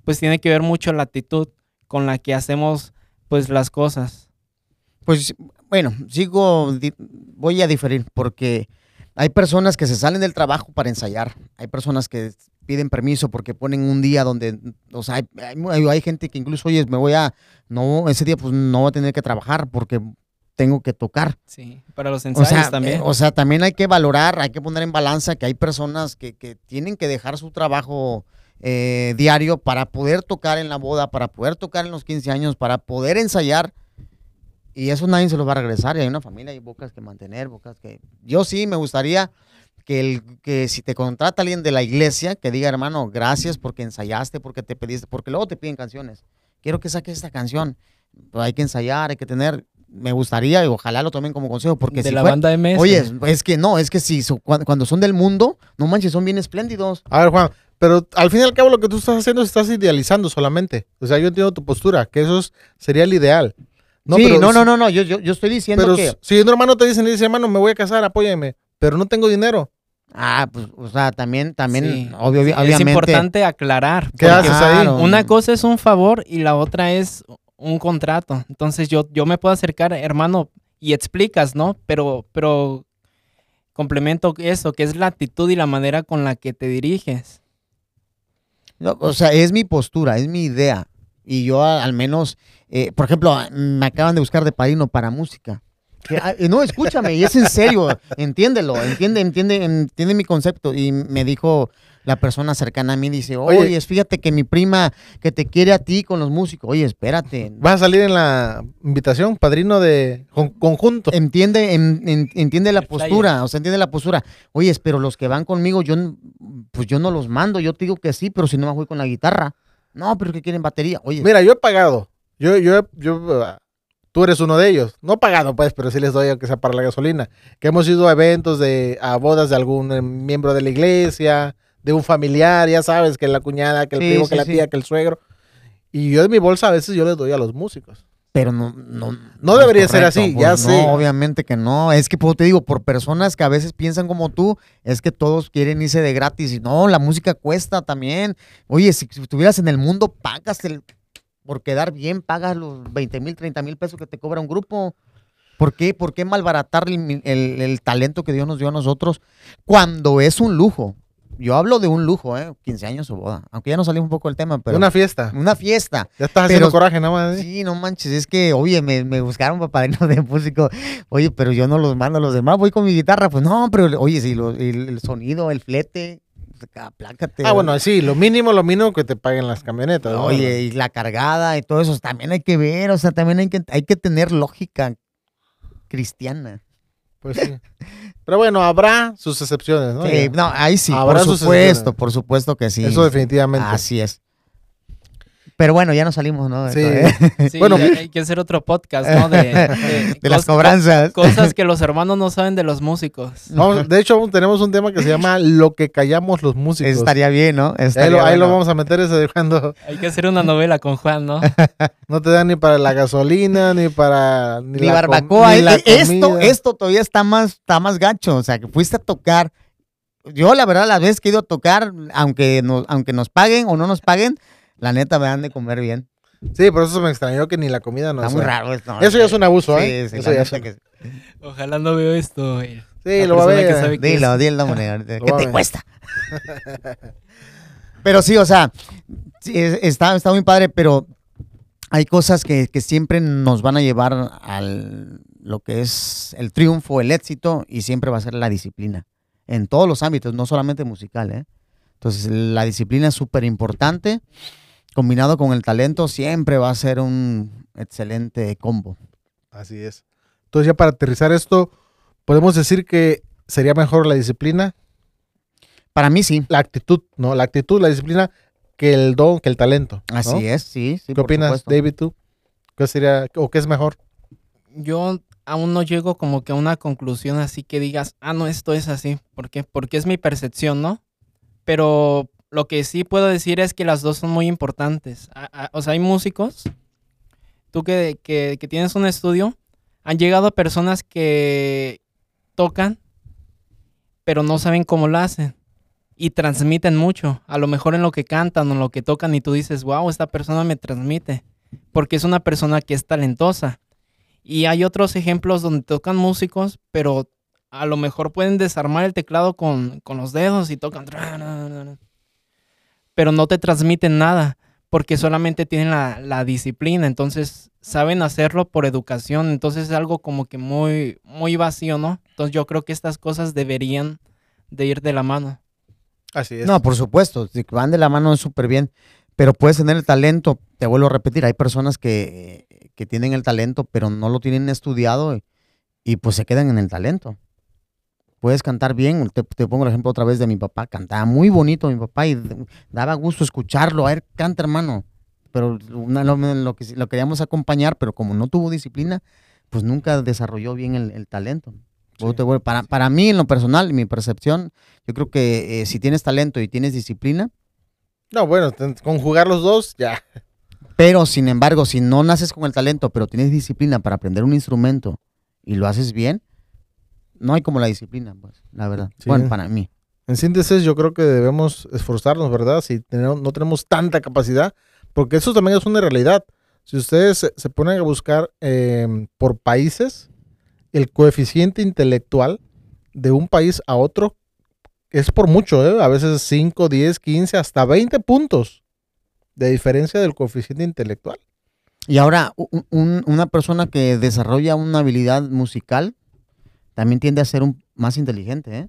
pues tiene que ver mucho la actitud con la que hacemos pues las cosas. Pues bueno, sigo, voy a diferir porque hay personas que se salen del trabajo para ensayar, hay personas que piden permiso porque ponen un día donde, o sea, hay, hay gente que incluso, oye, me voy a, no, ese día pues no voy a tener que trabajar porque tengo que tocar. Sí, para los O ensayos sea, también. eh, o sea, también hay que valorar, hay que poner en balanza que hay personas que, que tienen que dejar su trabajo eh, diario para poder tocar en la boda, para poder tocar en los 15 años, para poder ensayar. Y eso nadie se lo va a regresar. Y hay una familia, hay bocas que mantener, bocas que... Yo sí me gustaría que, el, que si te contrata alguien de la iglesia, que diga, hermano, gracias porque ensayaste, porque te pediste, porque luego te piden canciones. Quiero que saques esta canción. Pero hay que ensayar, hay que tener... Me gustaría y ojalá lo tomen como consejo porque de si la fue- banda MS. Oye, es- es que no, es que si cuando son del mundo, no manches, son bien espléndidos. A ver, Juan, pero al fin y al cabo lo que tú estás haciendo es estás idealizando solamente. O sea, yo entiendo tu postura, que eso es- sería el ideal. No, sí, pero no, no, no, no, yo, yo, yo estoy diciendo Pero que... si un hermano te dice, le dice, hermano, me voy a casar, apóyame, pero no tengo dinero. Ah, pues, o sea, también, también, Sí. obvio, Sí, obviamente... Es importante aclarar. ¿Qué haces ahí? Claro. Una cosa es un favor y la otra es un contrato. Entonces yo, yo me puedo acercar, hermano, y explicas, ¿no? Pero, pero complemento eso, que es la actitud y la manera con la que te diriges. No, o sea, es mi postura, es mi idea. Y yo al menos, eh, por ejemplo, a- me acaban de buscar de padrino para música. Que, ah, no, escúchame, y es en serio, entiéndelo, entiende, entiende, entiende mi concepto. Y me dijo la persona cercana a mí, dice, Oye. oye, fíjate que mi prima que te quiere a ti con los músicos, oye, espérate. Vas a salir en la invitación, padrino de con- conjunto. Entiende, en- en- entiende la El postura, o sea, entiende la postura. Oye, pero los que van conmigo, yo, pues yo no los mando, yo te digo que sí, pero si no me voy con la guitarra. No, pero que quieren batería. Oye, Mira, yo he pagado. Yo, yo, yo, ah, tú eres uno de ellos. No pagado, pues, pero sí les doy aunque sea para la gasolina. Que hemos ido a eventos de, a bodas de algún eh, miembro de la iglesia, de un familiar, ya sabes, que la cuñada, que el Sí, primo, sí, que la sí. tía, que el suegro. Y yo de mi bolsa a veces yo les doy a los músicos. pero no, no, No debería ser así, ya no, sé. obviamente que no. Es que, pues, te digo, por personas que a veces piensan como tú, es que todos quieren irse de gratis. Y no, la música cuesta también. Oye, si, si estuvieras en el mundo, pagas el, por quedar bien, pagas los 20 mil, 30 mil pesos que te cobra un grupo. ¿Por qué? ¿Por qué malbaratar el, el- el talento que Dios nos dio a nosotros cuando es un lujo? Yo hablo de un lujo, ¿eh? 15 años o boda. Aunque ya nos salimos un poco del tema, pero... Una fiesta. una fiesta. Ya estás haciendo coraje nada más. ¿eh? Sí, no manches, es que, oye, me, me buscaron para padrino de músico. Oye, pero yo no los mando a los demás, voy con mi guitarra. Pues no, pero, oye, sí, lo- el, el sonido, el flete, pues, acá, plácate. Ah, bueno, sí, lo mínimo, lo mínimo que te paguen las camionetas. ¿no? Oye, y la cargada y todo eso, también hay que ver, o sea, también hay que, hay que tener lógica cristiana. Pues sí. Pero bueno, habrá sus excepciones, ¿no? Sí, no, ahí sí, Habrá por supuesto, por supuesto que sí. Eso definitivamente. Así es. Pero bueno, ya nos salimos, ¿no? De Sí. ¿eh? Sí, Bueno, hay que hacer otro podcast, ¿no? De, de De las cobranzas. Cosas que los hermanos no saben de los músicos. Vamos- de hecho, tenemos un tema que se llama Lo que callamos los músicos. Estaría bien, ¿no? ahí lo, ahí lo bueno. vamos a meter ese cuando Hay que hacer una novela con Juan, ¿no? no te dan ni para la gasolina, ni para... Ni la barbacoa. ni la eh, esto, esto todavía está más, está más gacho. O sea, que fuiste a tocar. Yo, la verdad, las veces que he ido a tocar, aunque nos, aunque nos paguen o no nos paguen, la neta me dan de comer bien. Sí, por eso me extrañó que ni la comida no está sea. muy raro esto. Eso ya es un abuso, ¿eh? Sí, sí, Eso ya que sí. Ojalá no veo esto. güey. Sí, La lo va a ver. Dilo, es- dilo, moneda. ¿Qué te ver. cuesta? pero sí, o sea, sí, es- está, está muy padre, pero hay cosas que, que siempre nos van a llevar al lo que es el triunfo, el éxito, y siempre va a ser la disciplina. En todos los ámbitos, no solamente musical, ¿eh? Entonces, la disciplina es súper importante. Combinado con el talento, siempre va a ser un excelente combo. Así es. Entonces, ya para aterrizar esto, podemos decir que sería mejor la disciplina, Para mí sí. la actitud, ¿no? La actitud, la disciplina, que el don, que el talento. ¿no? Así es, sí. sí ¿Qué por opinas, supuesto. David, tú? ¿Qué sería, o qué es mejor? Yo aún no llego como que a una conclusión así que digas, ah, no, esto es así. ¿Por qué? Porque es mi percepción, ¿no? Pero lo que sí puedo decir es que las dos son muy importantes. O sea, hay músicos, tú que, que- que tienes un estudio, han llegado personas que tocan, pero no saben cómo lo hacen. Y transmiten mucho. A lo mejor en lo que cantan o en lo que tocan y tú dices, wow, esta persona me transmite. Porque es una persona que es talentosa. Y hay otros ejemplos donde tocan músicos, pero a lo mejor pueden desarmar el teclado con, con los dedos y tocan. Pero no te transmiten nada, porque solamente tienen la, la disciplina. Entonces saben hacerlo por educación. Entonces es algo como que muy, muy vacío, ¿no? Entonces yo creo que estas cosas deberían de ir de la mano. Así es. No, por supuesto, si van de la mano es súper bien, pero puedes tener el talento, te vuelvo a repetir, hay personas que, que tienen el talento, pero no lo tienen estudiado y, y, pues se quedan en el talento. Puedes cantar bien, te, te pongo el ejemplo otra vez de mi papá, cantaba muy bonito mi papá y daba gusto escucharlo, a ver, canta hermano, pero una- lo, lo que, lo queríamos acompañar, pero como no tuvo disciplina, pues nunca desarrolló bien el, el talento. Sí. para, para mí, en lo personal, mi percepción, yo creo que eh, si tienes talento y tienes disciplina, No, bueno, conjugar los dos, ya. pero sin embargo, si no naces con el talento, pero tienes disciplina para aprender un instrumento y lo haces bien, no hay como la disciplina, pues, la verdad. Sí. Bueno, para mí. En síntesis, yo creo que debemos esforzarnos, ¿verdad? Si tenemos- no tenemos tanta capacidad, porque eso también es una realidad. Si ustedes se, se ponen a buscar eh, por países, el coeficiente intelectual de un país a otro es por mucho, ¿eh? A veces 5, 10, 15, hasta 20 puntos de diferencia del coeficiente intelectual. Y ahora, un- una persona que desarrolla una habilidad musical también tiende a ser un, más inteligente, ¿eh?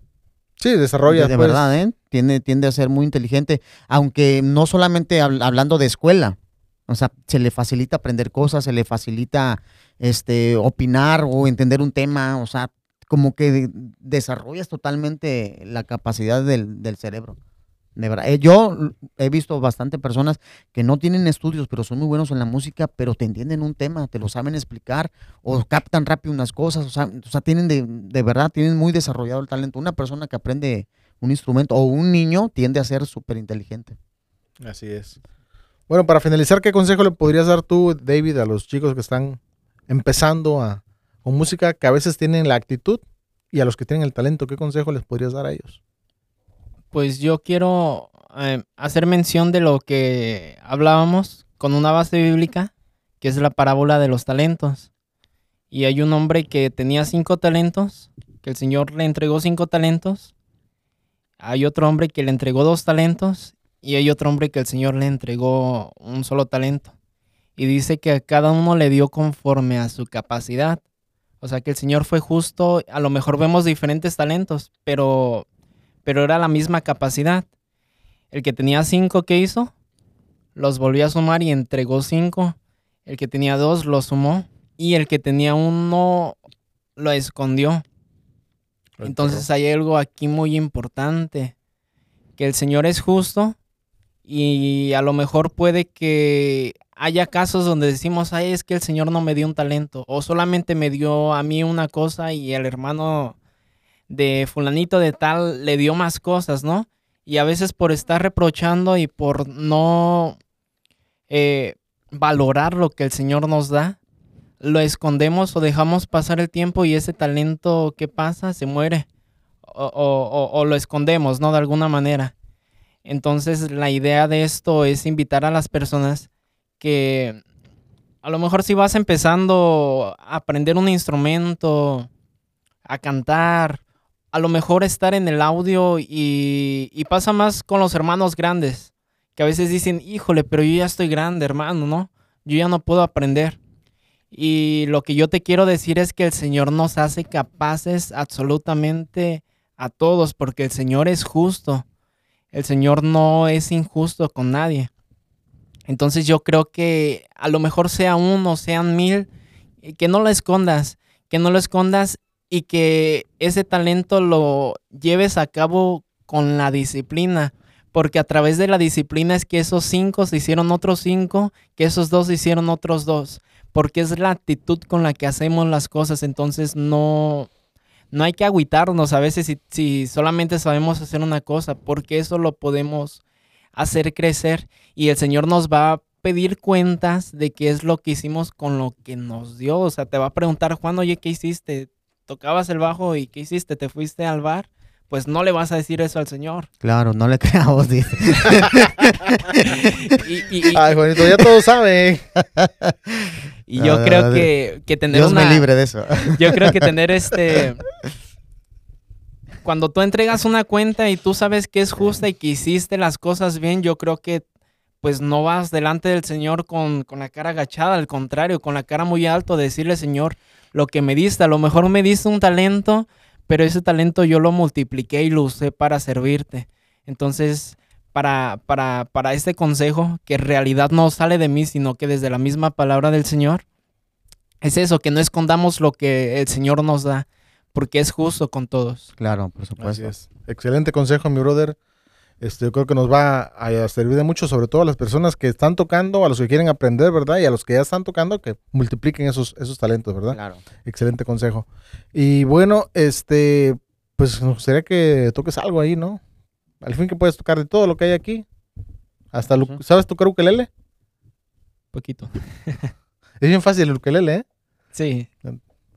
Sí, desarrolla. de, de pues, verdad, ¿eh? Tiende, tiende a ser muy inteligente, aunque no solamente habl- hablando de escuela, o sea, se le facilita aprender cosas, se le facilita este, opinar o entender un tema, o sea, como que de- desarrollas totalmente la capacidad del, del cerebro. De verdad. Eh, Yo he visto bastante personas que no tienen estudios, pero son muy buenos en la música, pero te entienden un tema, te lo saben explicar o captan rápido unas cosas, o sea, o sea tienen de, de verdad, tienen muy desarrollado el talento. Una persona que aprende un instrumento o un niño tiende a ser súper inteligente. Así es. Bueno, para finalizar, ¿qué consejo le podrías dar tú, David, a los chicos que están empezando a, con música, que a veces tienen la actitud y a los que tienen el talento? ¿Qué consejo les podrías dar a ellos? Pues yo quiero eh, hacer mención de lo que hablábamos con una base bíblica, que es la parábola de los talentos. Y hay un hombre que tenía cinco talentos, que el Señor le entregó cinco talentos. Hay otro hombre que le entregó dos talentos y hay otro hombre que el Señor le entregó un solo talento. Y dice que a cada uno le dio conforme a su capacidad. O sea que el Señor fue justo. A lo mejor vemos diferentes talentos, pero, pero era la misma capacidad. El que tenía cinco, ¿qué hizo? Los volvió a sumar y entregó cinco. El que tenía dos lo sumó. Y el que tenía uno lo escondió. Entonces hay algo aquí muy importante, que el Señor es justo y a lo mejor puede que haya casos donde decimos, ay, es que el Señor no me dio un talento o solamente me dio a mí una cosa y el hermano de fulanito de tal le dio más cosas, ¿no? Y a veces por estar reprochando y por no eh, valorar lo que el Señor nos da, lo escondemos o dejamos pasar el tiempo y ese talento que pasa se muere. O, o- o- o lo escondemos, ¿no? De alguna manera. Entonces la idea de esto es invitar a las personas que a lo mejor si vas empezando a aprender un instrumento, a cantar a lo mejor estar en el audio y, y pasa más con los hermanos grandes, que a veces dicen, híjole, pero yo ya estoy grande, hermano, ¿no? Yo ya no puedo aprender. Y lo que yo te quiero decir es que el Señor nos hace capaces absolutamente a todos, porque el Señor es justo. El Señor no es injusto con nadie. Entonces yo creo que a lo mejor sea uno, sean mil, que no lo escondas, que no lo escondas y que ese talento lo lleves a cabo con la disciplina. Porque a través de la disciplina es que esos cinco se hicieron otros cinco, que esos dos se hicieron otros dos porque es la actitud con la que hacemos las cosas, entonces no, no hay que agüitarnos a veces si, si solamente sabemos hacer una cosa, porque eso lo podemos hacer crecer y el Señor nos va a pedir cuentas de qué es lo que hicimos con lo que nos dio. O sea, te va a preguntar, Juan, oye, ¿qué hiciste? ¿Tocabas el bajo y qué hiciste? ¿Te fuiste al bar? Pues no le vas a decir eso al Señor. Claro, no le creamos, dice. Ay, Juanito, ya todos saben. Y yo creo que, que tener Dios me libre de eso. Yo creo que tener este... Cuando tú entregas una cuenta y tú sabes que es justa y que hiciste las cosas bien, yo creo que pues no vas delante del Señor con, con la cara agachada, al contrario, con la cara muy alto, decirle, Señor, lo que me diste, a lo mejor me diste un talento, pero ese talento yo lo multipliqué y lo usé para servirte. Entonces, para, para, para este consejo, que en realidad no sale de mí, sino que desde la misma palabra del Señor, es eso, que no escondamos lo que el Señor nos da, porque es justo con todos. Claro, por supuesto. Es. Excelente consejo, mi brother. Este, yo creo que nos va a servir de mucho, sobre todo a las personas que están tocando, a los que quieren aprender, ¿verdad? Y a los que ya están tocando, que multipliquen esos, esos talentos, ¿verdad? Claro. Excelente consejo. Y bueno, este, pues nos gustaría que toques algo ahí, ¿no? Al fin que puedes tocar de todo lo que hay aquí. Hasta, ¿sabes tocar ukelele? Poquito. es bien fácil el ukelele, ¿eh? Sí.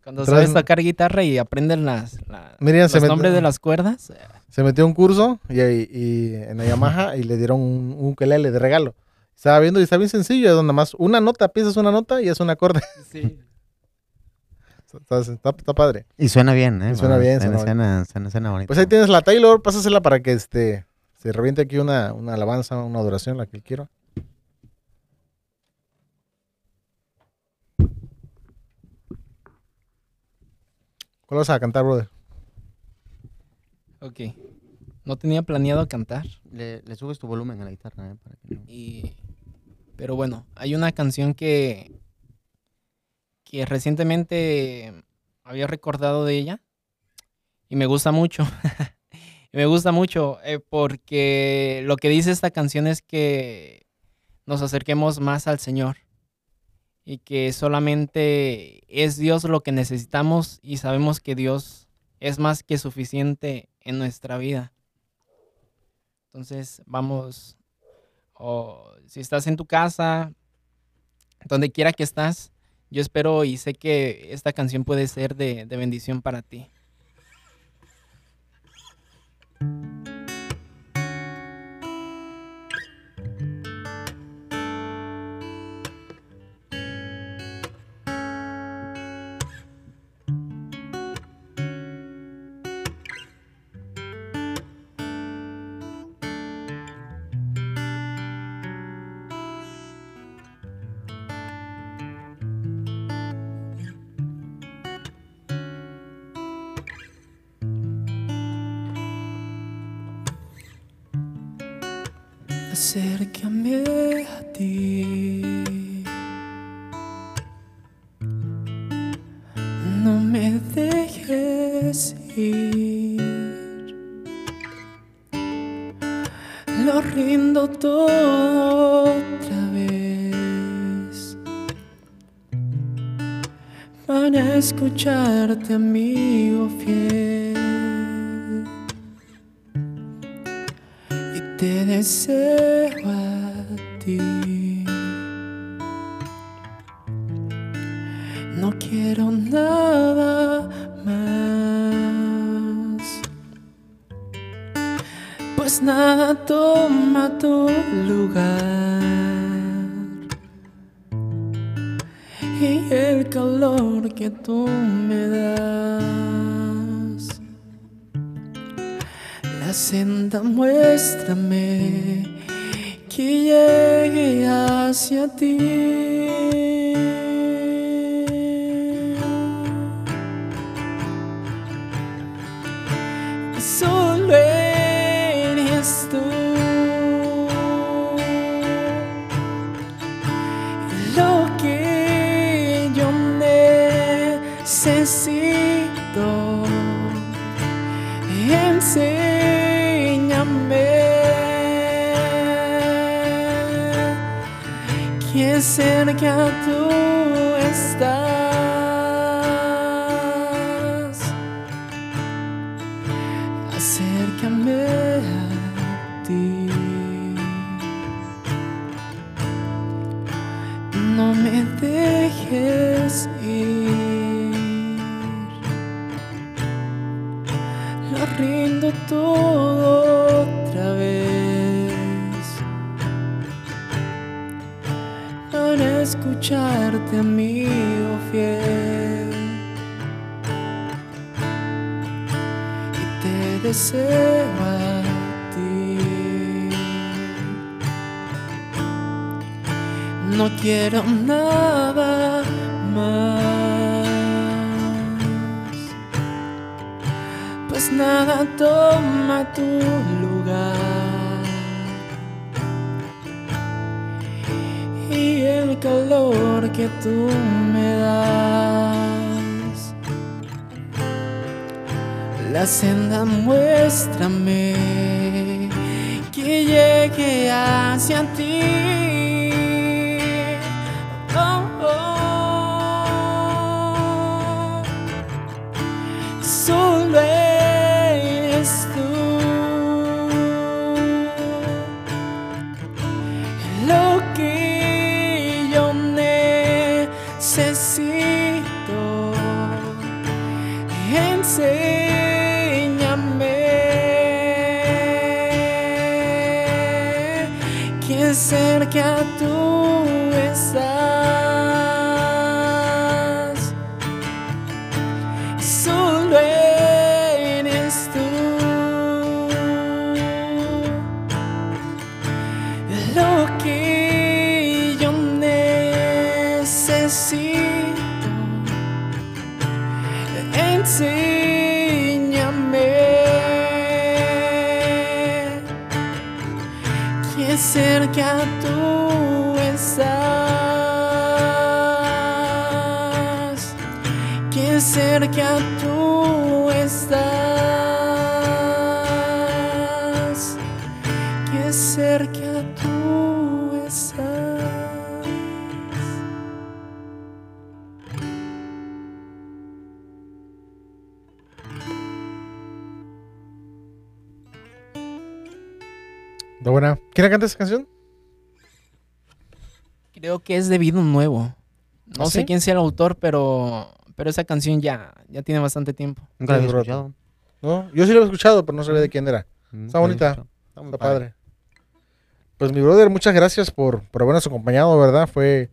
Cuando sabes tocar guitarra y aprenden las, los nombres de las cuerdas. Se metió un curso y, en la Yamaha y le dieron un, ukelele de regalo. Estaba viendo y está bien sencillo, es donde más una nota, piensas una nota y es un acorde. Sí. Está, padre. Y suena bien, ¿eh? suena bien. Suena, suena, bonito. Pues ahí tienes la Taylor, pásasela para que este, se reviente aquí una, una alabanza, una adoración, la que él ¿Cuál vas a cantar, brother? Ok. No tenía planeado cantar. Le, subes tu volumen a la guitarra, ¿eh? Para que y... Pero bueno, hay una canción que que recientemente había recordado de ella y me gusta mucho. me gusta mucho eh, porque lo que dice esta canción es que nos acerquemos más al Señor y que solamente es Dios lo que necesitamos y sabemos que Dios es más que suficiente en nuestra vida. Entonces vamos, o si estás en tu casa, donde quiera que estás, yo espero y sé que esta canción puede ser de, bendición para ti. Acércame a ti. No me dejes ir. Lo rindo todo otra vez para escucharte, amigo fiel. Y te deseo. Quiero nada más, pues nada toma tu lugar. Y el calor que tú me das, la senda muéstrame que llegue hacia ti. Está. ¿Quién la canta esa canción? Creo que es de Vida Nuevo. No ¿Ah, sé sí? quién sea el autor, pero, pero esa canción ya, ya tiene bastante tiempo. Nunca la había escuchado. No, yo sí lo he escuchado, pero no sabía de quién era. Nunca la había bonita. Está muy Está padre. Pues mi brother, muchas gracias por, por habernos acompañado, ¿verdad? Fue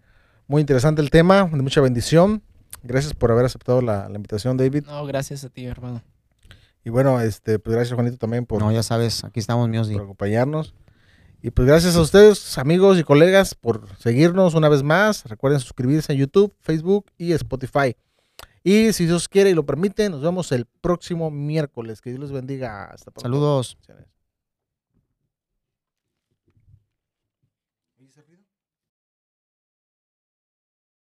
muy interesante el tema, de mucha bendición. Gracias por haber aceptado la, la invitación, David. No, gracias a ti, hermano. Y bueno, este, pues gracias, Juanito, también por, No, ya sabes, aquí estamos, míos. por acompañarnos. Y pues gracias a ustedes, amigos y colegas, por seguirnos una vez más. Recuerden suscribirse en YouTube, Facebook y Spotify. Y si Dios quiere y lo permite, nos vemos el próximo miércoles. Que Dios los bendiga. Hasta pronto. Saludos.